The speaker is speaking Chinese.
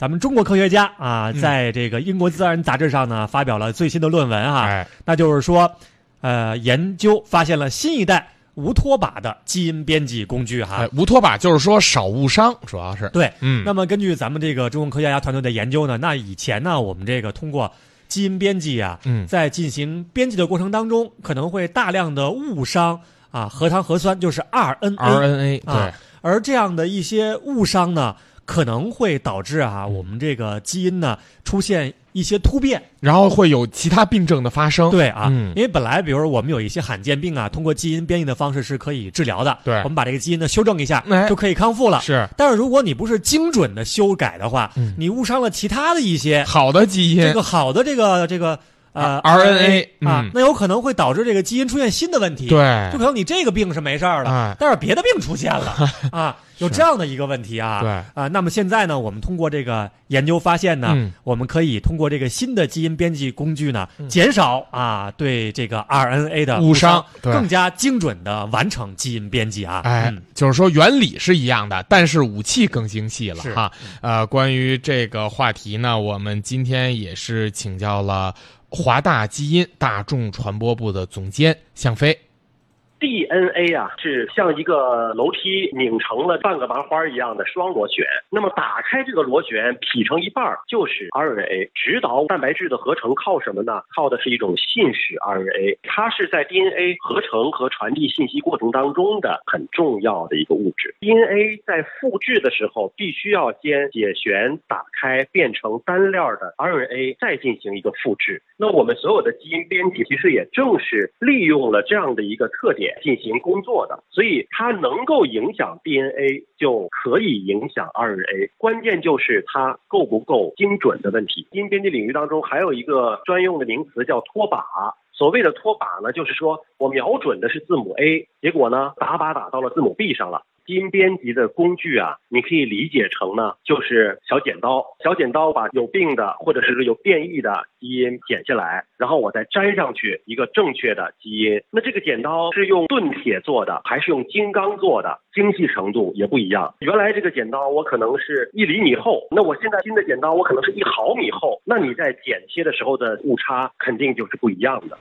咱们中国科学家啊，在这个英国自然杂志上呢发表了最新的论文啊，哎，那就是说，呃，研究发现了新一代无拖把的基因编辑工具哈。哎，无拖把就是说少误伤，主要是。对，嗯，那么根据咱们这个中国科学家团队的研究呢，那以前呢，我们这个通过基因编辑啊，嗯。在进行编辑的过程当中，可能会大量的误伤啊核糖核酸，就是 RNA，RNA 对。啊，而这样的一些误伤呢，可能会导致啊我们这个基因呢出现一些突变。然后会有其他病症的发生，对啊，嗯。因为本来比如说我们有一些罕见病啊，通过基因编辑的方式是可以治疗的。对。我们把这个基因呢修正一下，哎。就可以康复了。是。但是如果你不是精准的修改的话，嗯。你误伤了其他的一些好的基因。这个好的这个这个呃 RNA 啊嗯，那有可能会导致这个基因出现新的问题。，对。就可能你这个病是没事儿的，哎。但是别的病出现了 啊，有这样的一个问题啊。对啊，那么现在呢，我们通过这个研究发现呢，嗯我们可以通过这个新的基因编辑工具呢，嗯减少啊对这个 RNA 的误伤伤，对更加精准的完成基因编辑啊。哎嗯，就是说原理是一样的，但是武器更精细了哈。呃，关于这个话题呢，我们今天也是请教了华大基因大众传播部的总监向飞。DNA 啊，是像一个楼梯拧成了半个麻花一样的双螺旋。那么打开这个螺旋，劈成一半儿就是 RNA。指导蛋白质的合成靠什么呢？靠的是一种信使 RNA，它是在 DNA 合成和传递信息过程当中的很重要的一个物质。DNA 在复制的时候，必须要先解旋打开，变成单链的 RNA，再进行一个复制。那我们所有的基因编辑其实也正是利用了这样的一个特点进行工作的，所以它能够影响 DNA，就可以影响 RNA。关键就是它够不够精准的问题。基因编辑领域当中还有一个专用的名词叫脱靶。所谓的脱靶呢，就是说我瞄准的是字母 A，结果呢打靶打到了字母 B 上了。基因编辑的工具啊，你可以理解成呢，就是小剪刀。小剪刀把有病的或者是有变异的基因剪下来，然后我再粘上去一个正确的基因。那这个剪刀是用钝铁做的，还是用金刚做的？精细程度也不一样。原来这个剪刀我可能是一厘米厚，那我现在新的剪刀我可能是一毫米厚。那你在剪切的时候的误差肯定就是不一样的。